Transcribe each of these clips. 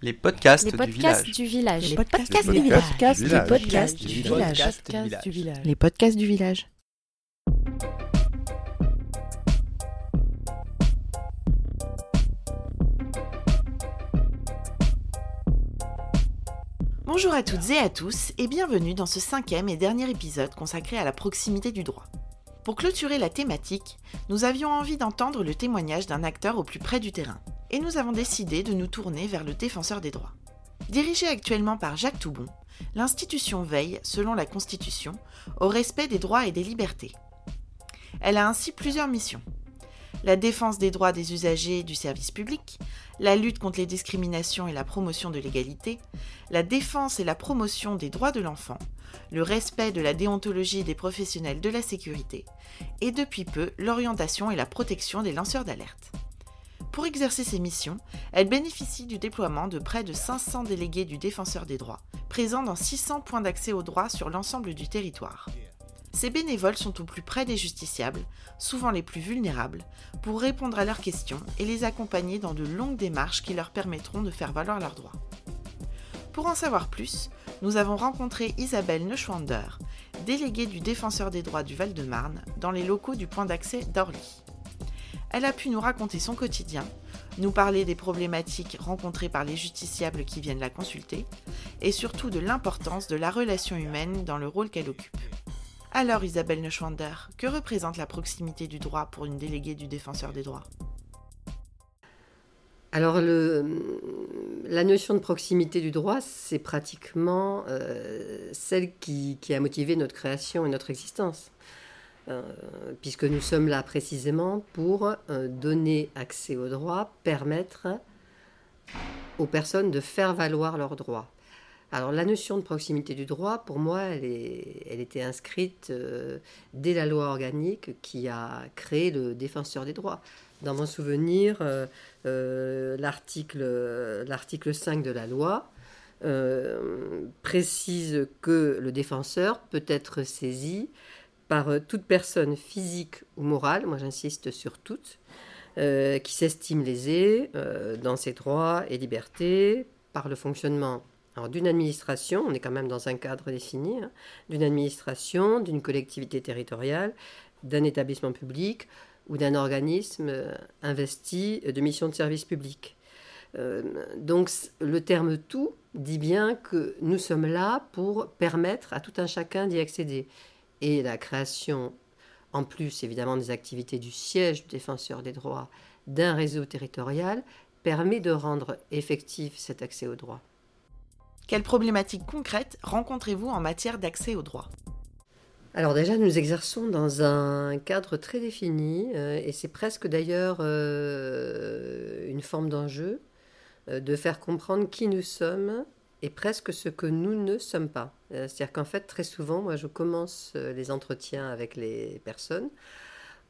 Les podcasts, Les du podcasts village. du village. Les podcasts du village. Les podcasts du village. Podcasts du village. Les podcasts du village. Bonjour à toutes et à tous et bienvenue dans ce cinquième et dernier épisode consacré à la proximité du droit. Pour clôturer la thématique, nous avions envie d'entendre le témoignage d'un acteur au plus près du terrain et nous avons décidé de nous tourner vers le défenseur des droits. Dirigé actuellement par Jacques Toubon, l'institution veille, selon la Constitution, au respect des droits et des libertés. Elle a ainsi plusieurs missions. La défense des droits des usagers du service public, la lutte contre les discriminations et la promotion de l'égalité, la défense et la promotion des droits de l'enfant, le respect de la déontologie des professionnels de la sécurité, et depuis peu l'orientation et la protection des lanceurs d'alerte. Pour exercer ces missions, elle bénéficie du déploiement de près de 500 délégués du défenseur des droits, présents dans 600 points d'accès aux droits sur l'ensemble du territoire. Ces bénévoles sont au plus près des justiciables, souvent les plus vulnérables, pour répondre à leurs questions et les accompagner dans de longues démarches qui leur permettront de faire valoir leurs droits. Pour en savoir plus, nous avons rencontré Isabelle Neuschwander, déléguée du Défenseur des droits du Val-de-Marne, dans les locaux du point d'accès d'Orly. Elle a pu nous raconter son quotidien, nous parler des problématiques rencontrées par les justiciables qui viennent la consulter, et surtout de l'importance de la relation humaine dans le rôle qu'elle occupe. Alors Isabelle Neuschwander, que représente la proximité du droit pour une déléguée du Défenseur des droits? Alors, la notion de proximité du droit, c'est pratiquement euh, celle qui a motivé notre création et notre existence. Euh, puisque nous sommes là précisément pour euh, donner accès au droit, permettre aux personnes de faire valoir leurs droits. Alors la notion de proximité du droit, pour moi, elle, était inscrite euh, dès la loi organique qui a créé le défenseur des droits. Dans mon souvenir, l'article l'article 5 de la loi précise que le défenseur peut être saisi par euh, toute personne physique ou morale, moi j'insiste sur toute, euh, qui s'estime lésée euh, dans ses droits et libertés par le fonctionnement d'une administration, on est quand même dans un cadre défini, hein, d'une administration, d'une collectivité territoriale, d'un établissement public ou d'un organisme euh, investi de mission de service public. Donc le terme tout dit bien que nous sommes là pour permettre à tout un chacun d'y accéder. Et la création, en plus évidemment des activités du siège du défenseur des droits, d'un réseau territorial, permet de rendre effectif cet accès aux droits. Quelles problématiques concrètes rencontrez-vous en matière d'accès aux droits? Alors déjà, nous exerçons dans un cadre très défini, euh, et c'est presque d'ailleurs euh, une forme d'enjeu euh, de faire comprendre qui nous sommes et presque ce que nous ne sommes pas. Euh, C'est-à-dire qu'en fait, très souvent, moi, je commence euh, les entretiens avec les personnes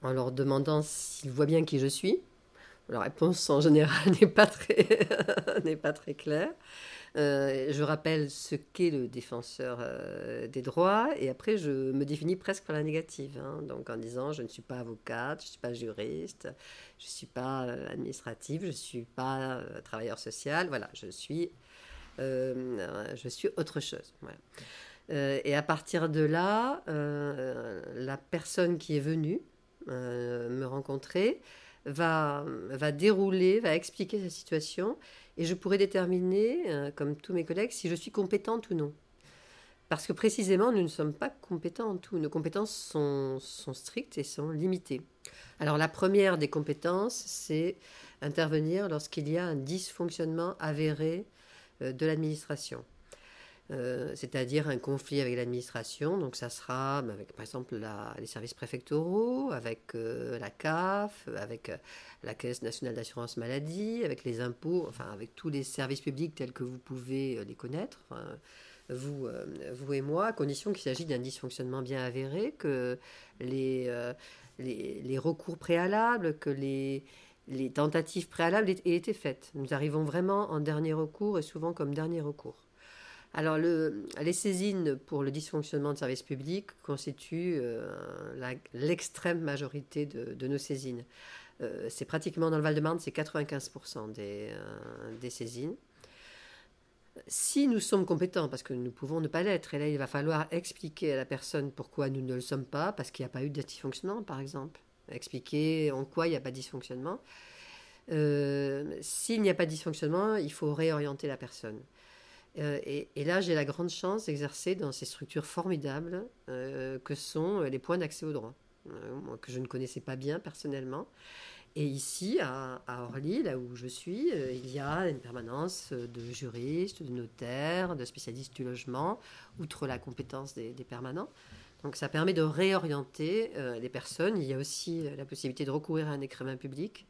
en leur demandant s'ils voient bien qui je suis. La réponse en général n'est pas très, n'est pas très claire. Euh, je rappelle ce qu'est le défenseur des droits et après je me définis presque par la négative. hein. donc en disant je ne suis pas avocate, je ne suis pas juriste, je ne suis pas administrative, je ne suis pas travailleur social. Voilà, je suis, je suis autre chose. Euh, et à partir de là, euh, la personne qui est venue euh, me rencontrer va, va dérouler, va expliquer sa situation et je pourrais déterminer, euh, comme tous mes collègues, si je suis compétente ou non. Parce que précisément, nous ne sommes pas compétents en tout. Nos compétences sont, strictes et sont limitées. Alors la première des compétences, c'est intervenir lorsqu'il y a un dysfonctionnement avéré euh, de l'administration. Euh, c'est-à-dire un conflit avec l'administration. Donc ça sera bah, avec par exemple les services préfectoraux, avec euh, la CAF, avec euh, la Caisse nationale d'assurance maladie, avec les impôts, enfin avec tous les services publics tels que vous pouvez euh, les connaître, vous, euh, vous et moi, à condition qu'il s'agisse d'un dysfonctionnement bien avéré, que euh, les, les recours préalables, que les, les tentatives préalables aient été faites. Nous arrivons vraiment en dernier recours et souvent comme dernier recours. Alors, le- les saisines pour le dysfonctionnement de services publics constituent euh, l'extrême majorité de, de nos saisines. Euh, c'est pratiquement dans le Val-de-Marne, c'est 95% des, euh, des saisines. si nous sommes compétents, parce que nous pouvons ne pas l'être, et là il va falloir expliquer à la personne pourquoi nous ne le sommes pas, parce qu'il n'y a pas eu de dysfonctionnement par exemple, expliquer en quoi il n'y a pas de dysfonctionnement. Euh, s'il n'y a pas de dysfonctionnement, il faut réorienter la personne. Euh, et, là, j'ai la grande chance d'exercer dans ces structures formidables euh, que sont les points d'accès au droit, que je ne connaissais pas bien personnellement. Et ici, à, Orly, là où je suis, il y a une permanence de juristes, de notaires, de spécialistes du logement, outre la compétence des, permanents. Donc ça permet de réorienter euh, les personnes. Il y a aussi euh, la possibilité de recourir à un écrivain public.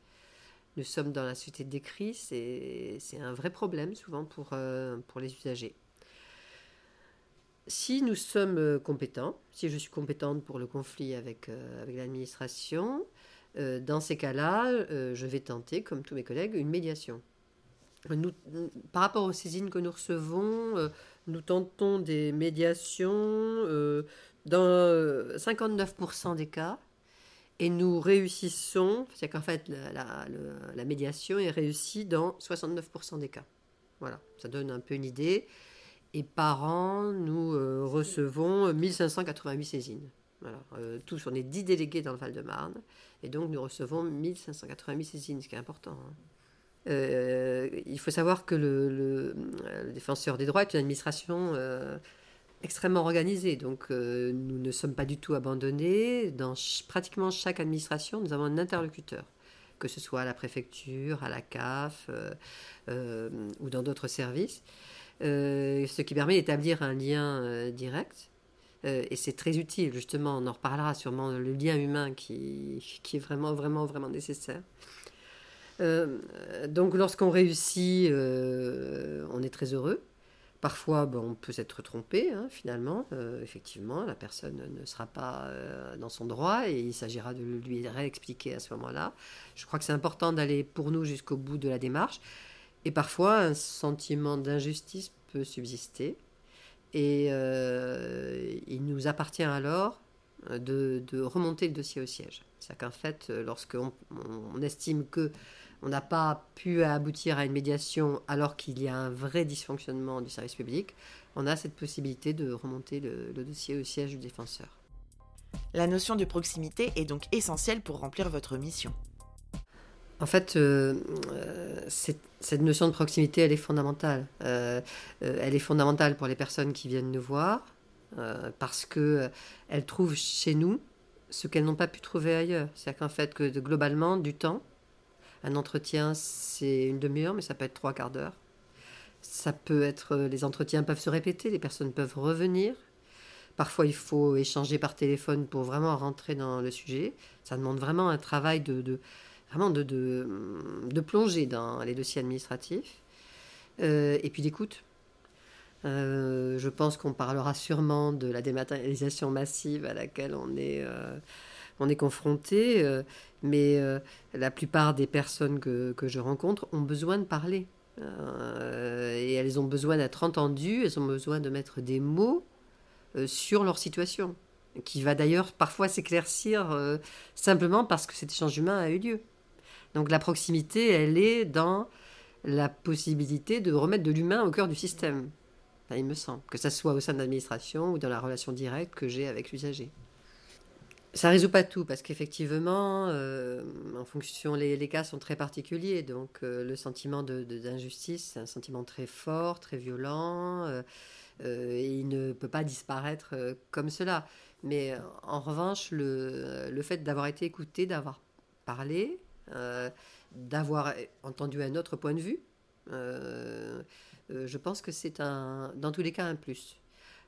Nous sommes dans la société d'écrit, c'est un vrai problème souvent pour, pour les usagers. Si nous sommes compétents, si je suis compétente pour le conflit avec, l'administration, euh, dans ces cas-là, euh, je vais tenter, comme tous mes collègues, une médiation. Par rapport aux saisines que nous recevons, euh, nous tentons des médiations dans 59% des cas et nous réussissons, c'est qu'en fait la, médiation est réussie dans 69% des cas. Voilà, ça donne un peu une idée. Et par an, nous recevons 1588 saisines. Voilà, tous, on est 10 délégués dans le Val-de-Marne. Et donc nous recevons 1588 saisines, ce qui est important. Hein. Euh, il faut savoir que le, défenseur des droits est une administration euh, extrêmement organisée. Donc euh, nous ne sommes pas du tout abandonnés. Dans pratiquement chaque administration, nous avons un interlocuteur, que ce soit à la préfecture, à la CAF ou dans d'autres services. ce qui permet d'établir un lien direct euh, et c'est très utile, justement, on en reparlera sûrement, le lien humain qui, qui est vraiment, vraiment, vraiment nécessaire. Euh, donc lorsqu'on réussit, euh, on est très heureux. Parfois, bon, on peut s'être trompé, hein, finalement. effectivement, la personne ne sera pas dans son droit et il s'agira de lui réexpliquer à ce moment-là. Je crois que c'est important d'aller pour nous jusqu'au bout de la démarche. Et parfois, un sentiment d'injustice peut subsister. Et euh, il nous appartient alors de, remonter le dossier au siège. C'est-à-dire qu'en fait, lorsqu'on on estime que on n'a pas pu aboutir à une médiation alors qu'il y a un vrai dysfonctionnement du service public, on a cette possibilité de remonter le, le dossier au siège du défenseur. La notion de proximité est donc essentielle pour remplir votre mission. En fait, euh, euh, cette notion de proximité, elle est fondamentale. Euh, elle est fondamentale pour les personnes qui viennent nous voir, parce que elles trouvent chez nous ce qu'elles n'ont pas pu trouver ailleurs. C'est-à-dire qu'en fait, que globalement, du temps, un entretien, c'est une demi-heure, mais ça peut être trois quarts d'heure. Ça peut être, les entretiens peuvent se répéter, les personnes peuvent revenir. Parfois, il faut échanger par téléphone pour vraiment rentrer dans le sujet. Ça demande vraiment un travail de vraiment de, de, plonger dans les dossiers administratifs, euh, et puis d'écoute. Euh, je pense qu'on parlera sûrement de la dématérialisation massive à laquelle on est, euh, on est confronté, mais la plupart des personnes que, que, je rencontre ont besoin de parler. et elles ont besoin d'être entendues, elles ont besoin de mettre des mots sur leur situation, qui va d'ailleurs parfois s'éclaircir simplement parce que cet échange humain a eu lieu. Donc la proximité, elle est dans la possibilité de remettre de l'humain au cœur du système. il me semble, que ce soit au sein de l'administration ou dans la relation directe que j'ai avec l'usager. Ça résout pas tout parce qu'effectivement, euh, en fonction, les, cas sont très particuliers. Donc euh, le sentiment d'injustice, c'est un sentiment très fort, très violent. Euh, et il ne peut pas disparaître comme cela. Mais en revanche, le, le fait d'avoir été écouté, d'avoir parlé, d'avoir entendu un autre point de vue. Je pense que c'est dans tous les cas un plus.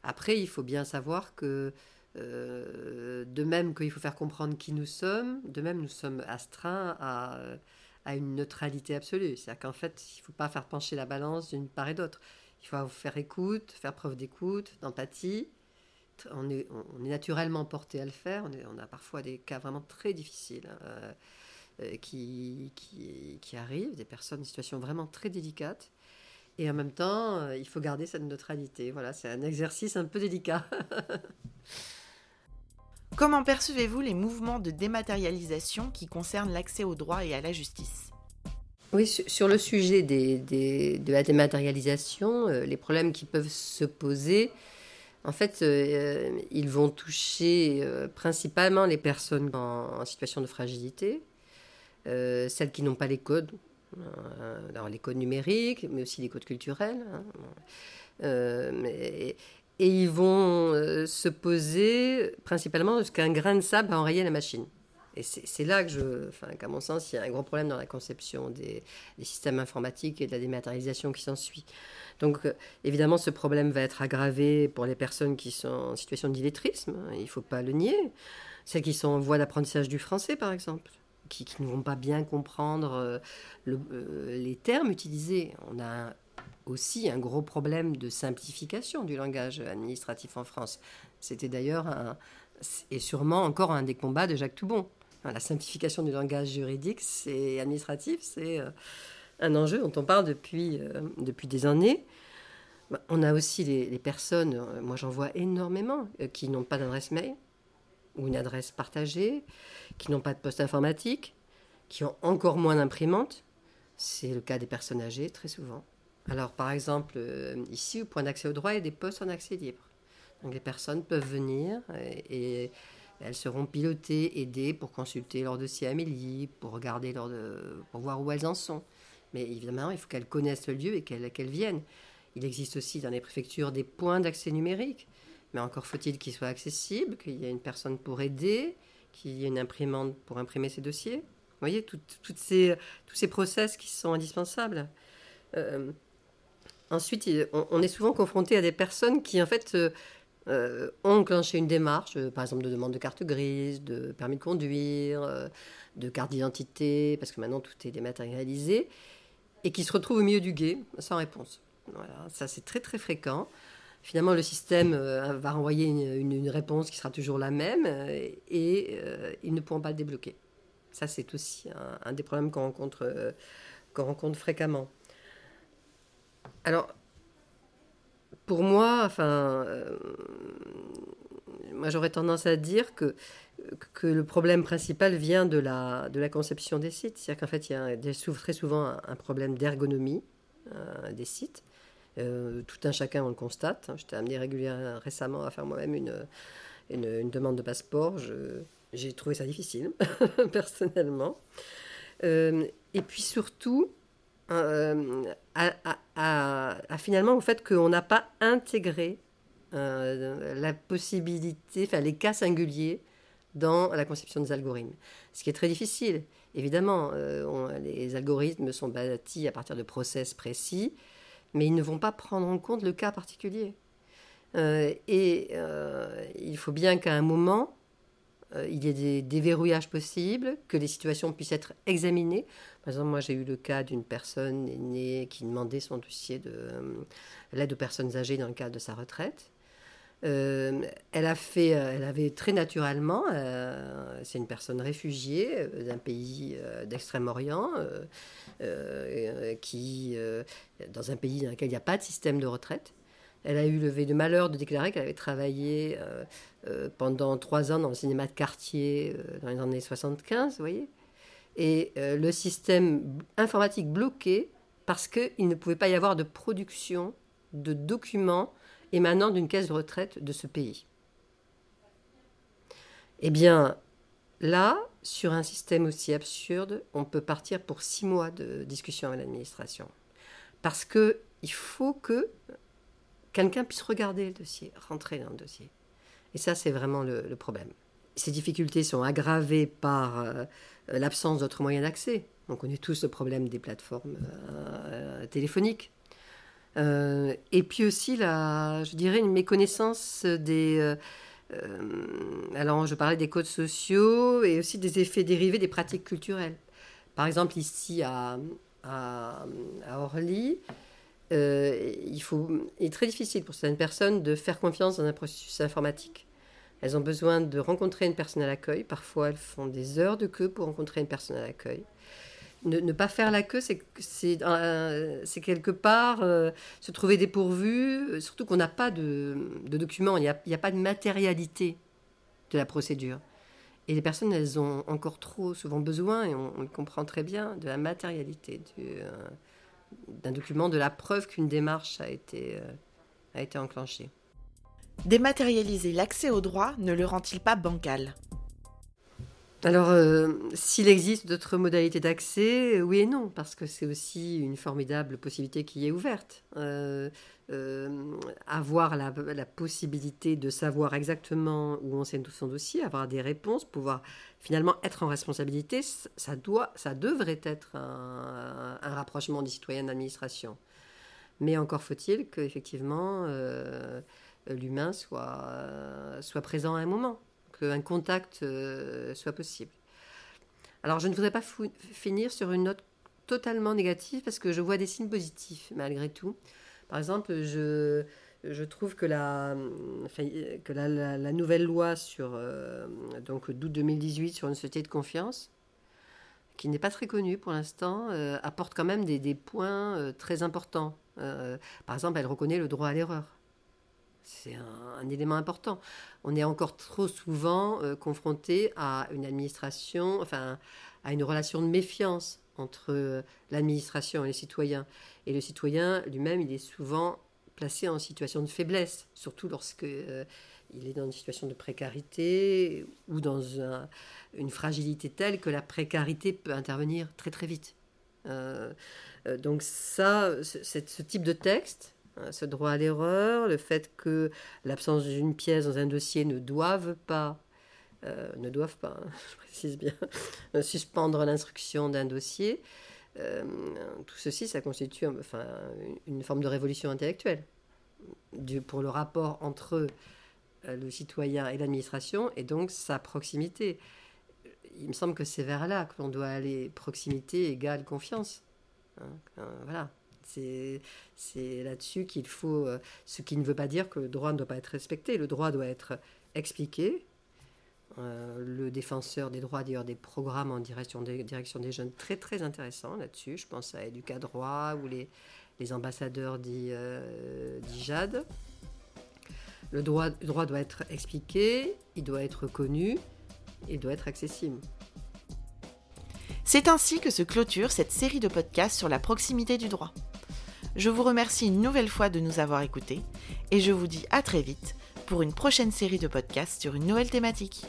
Après, il faut bien savoir que de même qu'il faut faire comprendre qui nous sommes, de même nous sommes astreints à, une neutralité absolue. C'est-à-dire qu'en fait, il ne faut pas faire pencher la balance d'une part et d'autre. Il faut faire écoute, faire preuve d'écoute, d'empathie. On est, naturellement porté à le faire. On, on, a parfois des cas vraiment très difficiles. Hein. Euh, qui, qui, qui, arrivent, des personnes en situation vraiment très délicate. Et en même temps, euh, il faut garder cette neutralité. Voilà, c'est un exercice un peu délicat. Comment percevez-vous les mouvements de dématérialisation qui concernent l'accès au droit et à la justice? Oui, sur le sujet de la dématérialisation, les problèmes qui peuvent se poser, en fait, ils vont toucher principalement les personnes en, situation de fragilité, celles qui n'ont pas les codes, alors les codes numériques, mais aussi les codes culturels. Hein. Et ils vont euh, se poser principalement parce qu'un grain de sable va enrayer la machine. Et c'est là que je, enfin, qu'à mon sens, il y a un gros problème dans la conception des, systèmes informatiques et de la dématérialisation qui s'ensuit. Donc, euh, évidemment, ce problème va être aggravé pour les personnes qui sont en situation d'illettrisme, hein, il ne faut pas le nier. Celles qui sont en voie d'apprentissage du français, par exemple, qui, ne vont pas bien comprendre euh, les termes utilisés. On a aussi un gros problème de simplification du langage administratif en France. C'était d'ailleurs et sûrement encore un des combats de Jacques Toubon. La simplification du langage juridique, c'est administratif, c'est euh, un enjeu dont on parle depuis, euh, depuis des années. Bah, on a aussi les, personnes, euh, moi j'en vois énormément, qui n'ont pas d'adresse mail ou une adresse partagée, qui n'ont pas de poste informatique, qui ont encore moins d'imprimante. C'est le cas des personnes âgées très souvent. Alors, par exemple, euh, ici, au point d'accès au droit, il y a des postes en accès libre. Donc, les personnes peuvent venir et, elles seront pilotées, aidées pour consulter leur dossier Amélie, pour regarder leur pour voir où elles en sont. Mais évidemment, il faut qu'elles connaissent le lieu et qu'elles viennent. Il existe aussi dans les préfectures des points d'accès numérique. Mais encore faut-il qu'ils soient accessibles, qu'il y ait une personne pour aider, qu'il y ait une imprimante pour imprimer ces dossiers. Vous voyez, ces, tous ces process qui sont indispensables. Euh, Ensuite, on, est souvent confronté à des personnes qui, en fait, euh, euh, ont enclenché une démarche, euh, par exemple de demande de carte grise, de permis de conduire, de carte d'identité, parce que maintenant tout est dématérialisé, et qui se retrouvent au milieu du guet sans réponse. Voilà, ça c'est très très fréquent. Finalement, le système va renvoyer une, réponse qui sera toujours la même, et, ils ne pourront pas le débloquer. Ça, c'est aussi un, des problèmes qu'on rencontre, qu'on rencontre fréquemment. Alors, pour moi, enfin, euh, moi j'aurais tendance à dire que, que le problème principal vient de la, de la conception des sites. C'est-à-dire qu'en fait, il y a très souvent un, problème d'ergonomie euh, des sites. Euh, tout un chacun, on le constate. J'étais amené régulièrement récemment à faire moi-même une, une, demande de passeport. J'ai trouvé ça difficile, personnellement. et puis surtout, euh, à, finalement au fait qu'on n'a pas intégré euh, la possibilité, enfin les cas singuliers dans la conception des algorithmes. Ce qui est très difficile. Évidemment, euh, les algorithmes sont bâtis à partir de process précis, mais ils ne vont pas prendre en compte le cas particulier. et il faut bien qu'à un moment, euh, il y ait des déverrouillages possibles, que les situations puissent être examinées. Par exemple, moi j'ai eu le cas d'une personne aînée qui demandait son dossier de euh, l'aide aux personnes âgées dans le cadre de sa retraite. Euh, elle a fait, elle avait très naturellement, c'est une personne réfugiée d'un pays d'Extrême-Orient, qui, dans un pays dans lequel il n'y a pas de système de retraite, elle a eu le de malheur de déclarer qu'elle avait travaillé euh, euh, pendant trois ans dans le cinéma de quartier euh, dans les années 75, vous voyez. Et le système informatique bloqué parce qu'il ne pouvait pas y avoir de production de documents émanant d'une caisse de retraite de ce pays. Eh bien, là, sur un système aussi absurde, on peut partir pour six mois de discussion avec l'administration. Parce qu'il faut que quelqu'un puisse regarder le dossier, rentrer dans le dossier. Et ça, c'est vraiment le, problème. Ces difficultés sont aggravées par euh, l'absence d'autres moyens d'accès. On connaît tous le problème des plateformes euh, téléphoniques. Euh, et puis aussi, je dirais, une méconnaissance des... alors, je parlais des codes sociaux et aussi des effets dérivés des pratiques culturelles. Par exemple, ici à Orly, euh, il, faut, est très difficile pour certaines personnes de faire confiance dans un processus informatique. Elles ont besoin de rencontrer une personne à l'accueil. Parfois, elles font des heures de queue pour rencontrer une personne à l'accueil. Ne, pas faire la queue, c'est euh, quelque part euh, se trouver dépourvu, surtout qu'on n'a pas de, documents, il n'y a, pas de matérialité de la procédure. Et les personnes, elles ont encore trop souvent besoin, et on, le comprend très bien, de la matérialité euh, d'un document, de la preuve qu'une démarche a été, euh, a été enclenchée. Dématérialiser l'accès au droit ne le rend-il pas bancal? Alors, euh, s'il existe d'autres modalités d'accès, euh, oui et non, parce que c'est aussi une formidable possibilité qui est ouverte. Euh, avoir la, possibilité de savoir exactement où on sait son dossier, avoir des réponses, pouvoir finalement être en responsabilité, ça, doit, ça devrait être un, rapprochement des citoyens d'administration. Mais encore faut-il qu'effectivement, l'humain soit présent à un moment qu'un contact euh, soit possible. Alors je ne voudrais pas finir sur une note totalement négative parce que je vois des signes positifs malgré tout. Par exemple, je, je trouve que la, que la, nouvelle loi sur euh, donc d'août 2018 sur une société de confiance, qui n'est pas très connue pour l'instant, euh, apporte quand même des, des points très importants. par exemple, elle reconnaît le droit à l'erreur. C'est un, élément important. On est encore trop souvent euh, confronté à une administration, enfin, à une relation de méfiance entre euh, l'administration et les citoyens. Et le citoyen lui-même, il est souvent placé en situation de faiblesse, surtout lorsque euh, il est dans une situation de précarité ou dans une fragilité telle que la précarité peut intervenir très très vite. donc ça, ce type de texte, ce droit à l'erreur, le fait que l'absence d'une pièce dans un dossier ne doive pas, euh, ne doivent pas, hein, je précise bien, suspendre l'instruction d'un dossier. Euh, tout ceci, ça constitue enfin, une forme de révolution intellectuelle du, pour le rapport entre euh, le citoyen et l'administration et donc sa proximité. Il me semble que c'est vers là que l'on doit aller. Proximité égale confiance. Hein, voilà. C'est là-dessus qu'il faut, euh, ce qui ne veut pas dire que le droit ne doit pas être respecté. Le droit doit être expliqué. Euh, le défenseur des droits, d'ailleurs, des programmes en direction des, jeunes très très intéressants là-dessus. Je pense à Droit ou les, les ambassadeurs d'IJAD. Euh, le droit, le droit doit être expliqué, il doit être connu, il doit être accessible. C'est ainsi que se clôture cette série de podcasts sur la proximité du droit. Je vous remercie une nouvelle fois de nous avoir écoutés et je vous dis à très vite pour une prochaine série de podcasts sur une nouvelle thématique.